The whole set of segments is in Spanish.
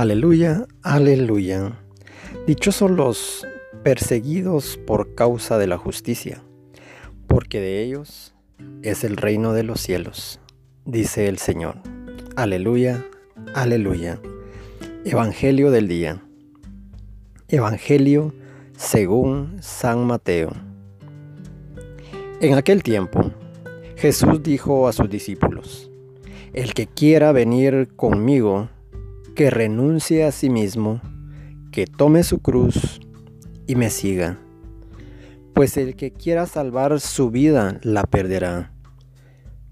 Aleluya, aleluya. Dichosos los perseguidos por causa de la justicia, porque de ellos es el reino de los cielos, dice el Señor. Aleluya, aleluya. Evangelio del día. Evangelio según San Mateo. En aquel tiempo, Jesús dijo a sus discípulos, El que quiera venir conmigo, que renuncie a sí mismo, que tome su cruz y me siga. Pues el que quiera salvar su vida la perderá.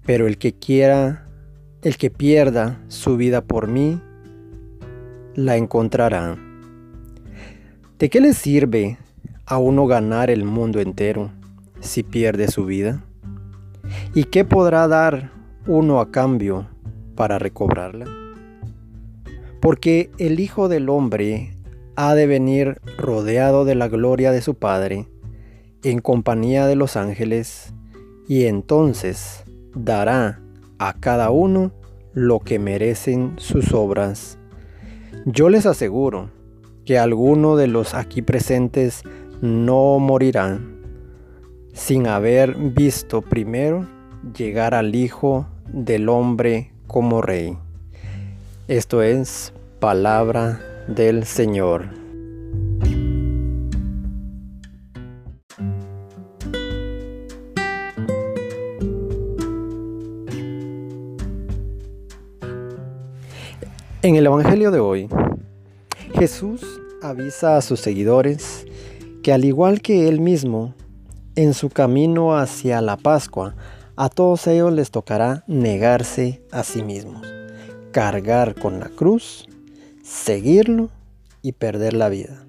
Pero el que quiera, el que pierda su vida por mí, la encontrará. ¿De qué le sirve a uno ganar el mundo entero si pierde su vida? ¿Y qué podrá dar uno a cambio para recobrarla? Porque el Hijo del Hombre ha de venir rodeado de la gloria de su Padre, en compañía de los ángeles, y entonces dará a cada uno lo que merecen sus obras. Yo les aseguro que alguno de los aquí presentes no morirán sin haber visto primero llegar al Hijo del Hombre como Rey. Esto es palabra del Señor. En el Evangelio de hoy, Jesús avisa a sus seguidores que al igual que él mismo, en su camino hacia la Pascua, a todos ellos les tocará negarse a sí mismos cargar con la cruz, seguirlo y perder la vida.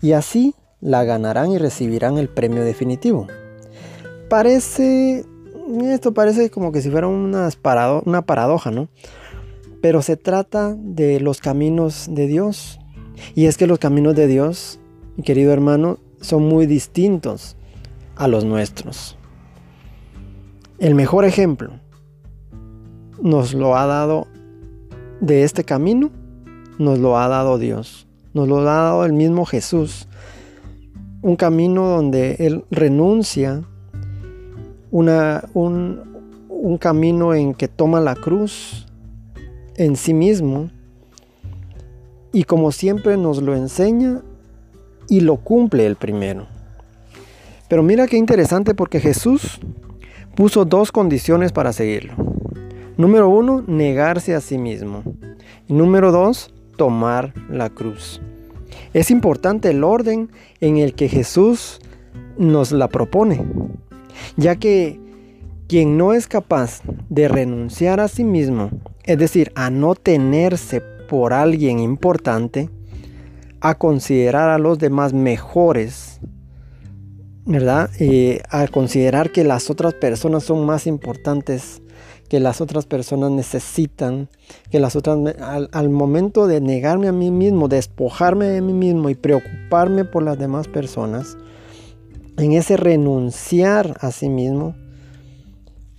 Y así la ganarán y recibirán el premio definitivo. Parece, esto parece como que si fuera una, paradoja, ¿no? Pero se trata de los caminos de Dios. Y es que los caminos de Dios, mi querido hermano, son muy distintos a los nuestros. El mejor ejemplo nos lo ha dado de este camino nos lo ha dado Dios, nos lo ha dado el mismo Jesús. Un camino donde Él renuncia, una, un, un camino en que toma la cruz en sí mismo y como siempre nos lo enseña y lo cumple el primero. Pero mira qué interesante porque Jesús puso dos condiciones para seguirlo. Número uno, negarse a sí mismo. Y número dos, tomar la cruz. Es importante el orden en el que Jesús nos la propone, ya que quien no es capaz de renunciar a sí mismo, es decir, a no tenerse por alguien importante, a considerar a los demás mejores, ¿verdad? Y a considerar que las otras personas son más importantes que las otras personas necesitan, que las otras, al, momento de negarme a mí mismo, despojarme de mí mismo y preocuparme por las demás personas, en ese renunciar a sí mismo,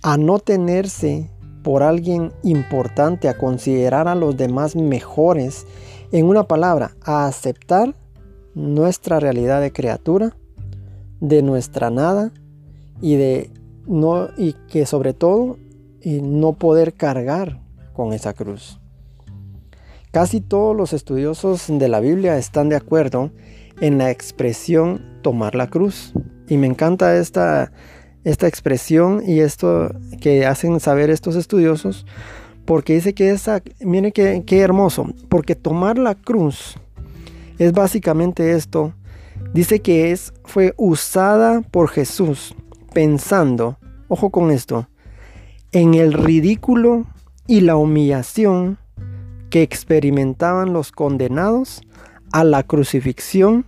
a no tenerse por alguien importante, a considerar a los demás mejores, en una palabra, a aceptar nuestra realidad de criatura, de nuestra nada y de no y que sobre todo y no poder cargar con esa cruz. Casi todos los estudiosos de la Biblia están de acuerdo en la expresión tomar la cruz. Y me encanta esta, esta expresión y esto que hacen saber estos estudiosos, porque dice que esa, mire qué, qué hermoso, porque tomar la cruz es básicamente esto. Dice que es, fue usada por Jesús pensando, ojo con esto, en el ridículo y la humillación que experimentaban los condenados a la crucifixión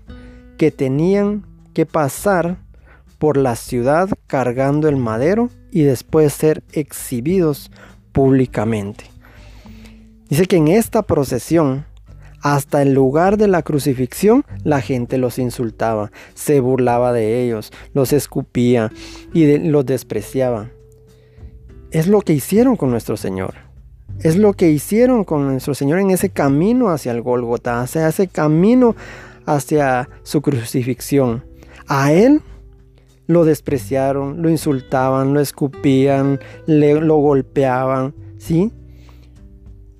que tenían que pasar por la ciudad cargando el madero y después ser exhibidos públicamente. Dice que en esta procesión, hasta el lugar de la crucifixión, la gente los insultaba, se burlaba de ellos, los escupía y los despreciaba. Es lo que hicieron con nuestro Señor. Es lo que hicieron con nuestro Señor en ese camino hacia el Golgota, hacia ese camino hacia su crucifixión. A Él lo despreciaron, lo insultaban, lo escupían, lo golpeaban, ¿sí?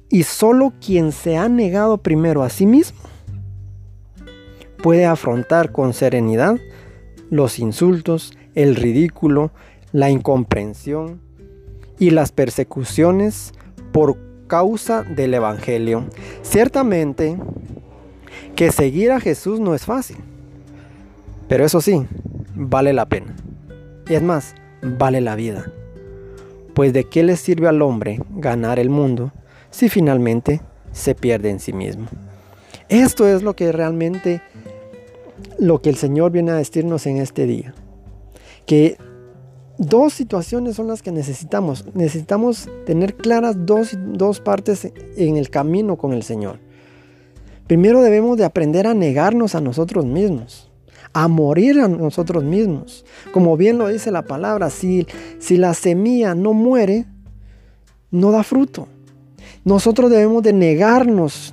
Y solo quien se ha negado primero a sí mismo puede afrontar con serenidad los insultos, el ridículo, la incomprensión y las persecuciones por causa del Evangelio. Ciertamente que seguir a Jesús no es fácil, pero eso sí, vale la pena. Y es más, vale la vida. Pues de qué le sirve al hombre ganar el mundo si finalmente se pierde en sí mismo. Esto es lo que realmente lo que el Señor viene a decirnos en este día. Que dos situaciones son las que necesitamos. Necesitamos tener claras dos, dos partes en el camino con el Señor. Primero debemos de aprender a negarnos a nosotros mismos, a morir a nosotros mismos. Como bien lo dice la palabra, si, si la semilla no muere, no da fruto. Nosotros debemos de negarnos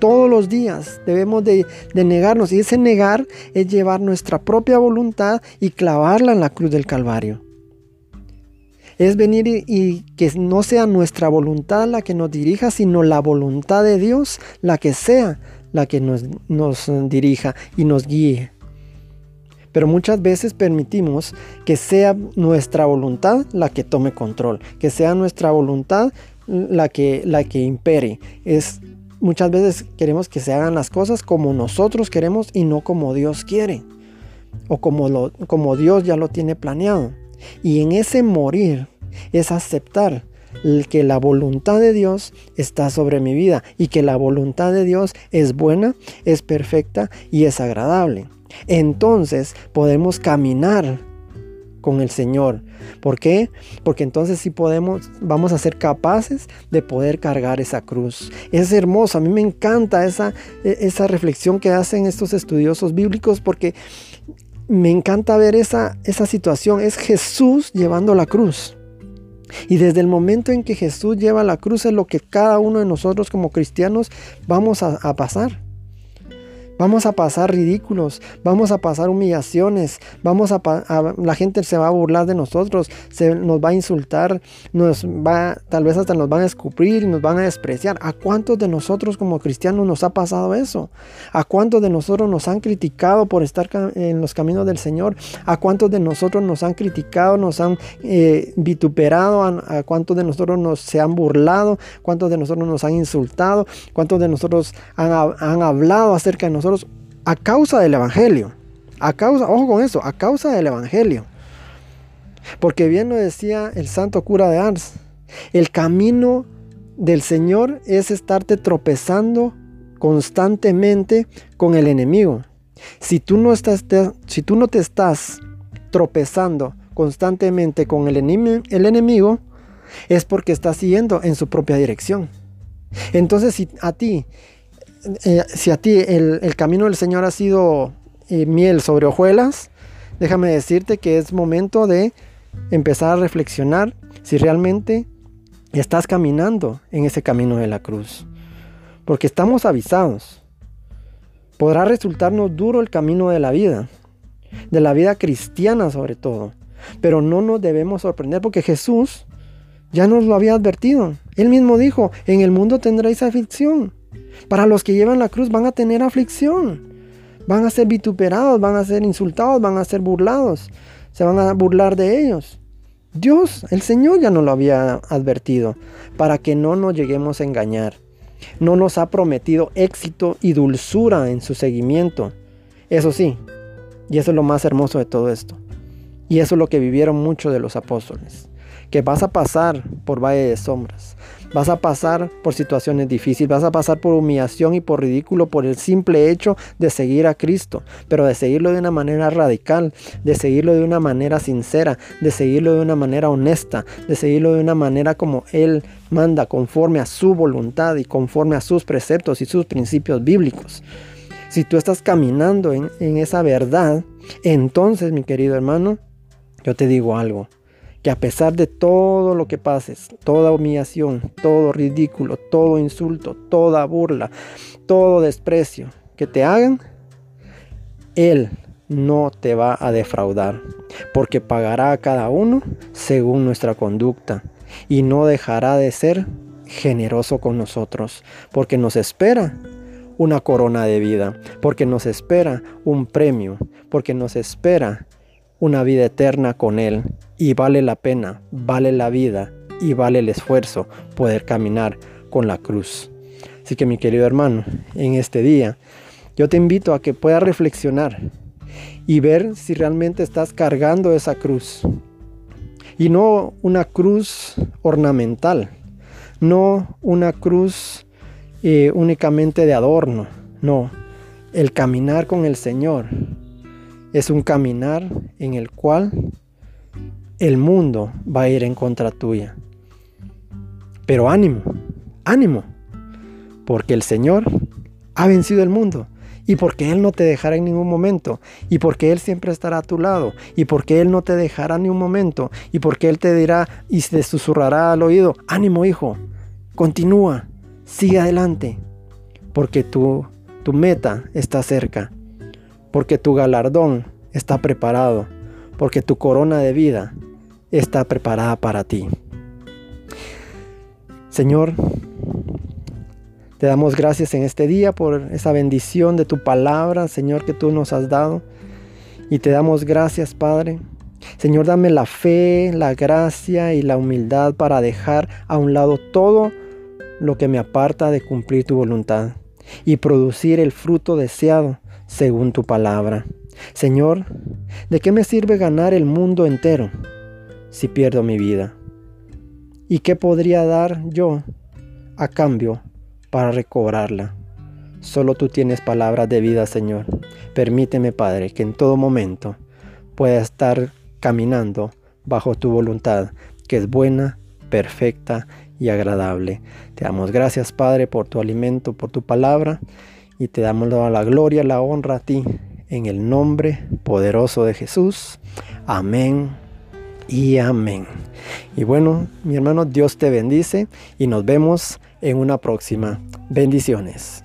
todos los días debemos de, negarnos. Y ese negar es llevar nuestra propia voluntad y clavarla en la cruz del Calvario. Es venir y, que no sea nuestra voluntad la que nos dirija, sino la voluntad de Dios la que sea la que nos, nos dirija y nos guíe. Pero muchas veces permitimos que sea nuestra voluntad la que tome control, que sea nuestra voluntad la que, la que impere. Es muchas veces queremos que se hagan las cosas como nosotros queremos y no como Dios quiere. O como, lo, como Dios ya lo tiene planeado. Y en ese morir es aceptar que la voluntad de Dios está sobre mi vida y que la voluntad de Dios es buena, es perfecta y es agradable. Entonces podemos caminar con el Señor. ¿Por qué? Porque entonces sí podemos, vamos a ser capaces de poder cargar esa cruz. Es hermoso, a mí me encanta esa, e, esa reflexión que hacen estos estudiosos bíblicos porque me encanta ver esa, esa situación. Es Jesús llevando la cruz. Y desde el momento en que Jesús lleva la cruz es lo que cada uno de nosotros como cristianos vamos a, a pasar. Vamos a pasar ridículos, vamos a pasar humillaciones, vamos a, la gente se va a burlar de nosotros, se nos va a insultar, nos va tal vez hasta nos van a escupir y nos van a despreciar. ¿A cuántos de nosotros como cristianos nos ha pasado eso? ¿A cuántos de nosotros nos han criticado por estar en los caminos del Señor? ¿A cuántos de nosotros nos han criticado, nos han eh, vituperado? ¿A, cuántos de nosotros nos se han burlado? ¿Cuántos de nosotros nos han insultado? ¿Cuántos de nosotros han, han hablado acerca de nosotros? A causa del Evangelio. A causa, ojo con eso, a causa del Evangelio. Porque bien lo decía el santo cura de Ars, el camino del Señor es estarte tropezando constantemente con el enemigo. Si tú no, estás, si tú no te estás tropezando constantemente con el, el enemigo, es porque estás siguiendo en su propia dirección. Entonces, si a ti eh, si a ti el, camino del Señor ha sido eh, miel sobre hojuelas, déjame decirte que es momento de empezar a reflexionar si realmente estás caminando en ese camino de la cruz. Porque estamos avisados. Podrá resultarnos duro el camino de la vida, de la vida cristiana sobre todo. Pero no nos debemos sorprender porque Jesús ya nos lo había advertido. Él mismo dijo, en el mundo tendréis aflicción. Para los que llevan la cruz van a tener aflicción. Van a ser vituperados, van a ser insultados, van a ser burlados. Se van a burlar de ellos. Dios, el Señor ya nos lo había advertido para que no nos lleguemos a engañar. No nos ha prometido éxito y dulzura en su seguimiento. Eso sí, y eso es lo más hermoso de todo esto. Y eso es lo que vivieron muchos de los apóstoles. Que vas a pasar por valle de sombras. Vas a pasar por situaciones difíciles, vas a pasar por humillación y por ridículo por el simple hecho de seguir a Cristo, pero de seguirlo de una manera radical, de seguirlo de una manera sincera, de seguirlo de una manera honesta, de seguirlo de una manera como Él manda, conforme a su voluntad y conforme a sus preceptos y sus principios bíblicos. Si tú estás caminando en, esa verdad, entonces mi querido hermano, yo te digo algo, que a pesar de todo lo que pases, toda humillación, todo ridículo, todo insulto, toda burla, todo desprecio que te hagan, Él no te va a defraudar, porque pagará a cada uno según nuestra conducta y no dejará de ser generoso con nosotros, porque nos espera una corona de vida, porque nos espera un premio, porque nos espera una vida eterna con Él. Y vale la pena, vale la vida y vale el esfuerzo poder caminar con la cruz. Así que mi querido hermano, en este día, yo te invito a que puedas reflexionar y ver si realmente estás cargando esa cruz. Y no una cruz ornamental, no una cruz eh, únicamente de adorno, no, el caminar con el Señor es un caminar en el cual el mundo va a ir en contra tuya. Pero ánimo, ánimo, porque el Señor ha vencido el mundo y porque Él no te dejará en ningún momento, y porque Él siempre estará a tu lado, y porque Él no te dejará ni un momento, y porque Él te dirá y te susurrará al oído, ánimo hijo, continúa, sigue adelante, porque tu, tu meta está cerca, porque tu galardón está preparado, porque tu corona de vida está preparada para ti. Señor, te damos gracias en este día por esa bendición de tu palabra, Señor, que tú nos has dado. Y te damos gracias, Padre. Señor, dame la fe, la gracia y la humildad para dejar a un lado todo lo que me aparta de cumplir tu voluntad y producir el fruto deseado según tu palabra. Señor, ¿de qué me sirve ganar el mundo entero si pierdo mi vida? ¿Y qué podría dar yo a cambio para recobrarla? Solo tú tienes palabras de vida, Señor. Permíteme, Padre, que en todo momento pueda estar caminando bajo tu voluntad, que es buena, perfecta y agradable. Te damos gracias, Padre, por tu alimento, por tu palabra, y te damos la gloria, la honra a ti, en el nombre poderoso de Jesús. Amén y amén. Y bueno, mi hermano, Dios te bendice y nos vemos en una próxima. Bendiciones.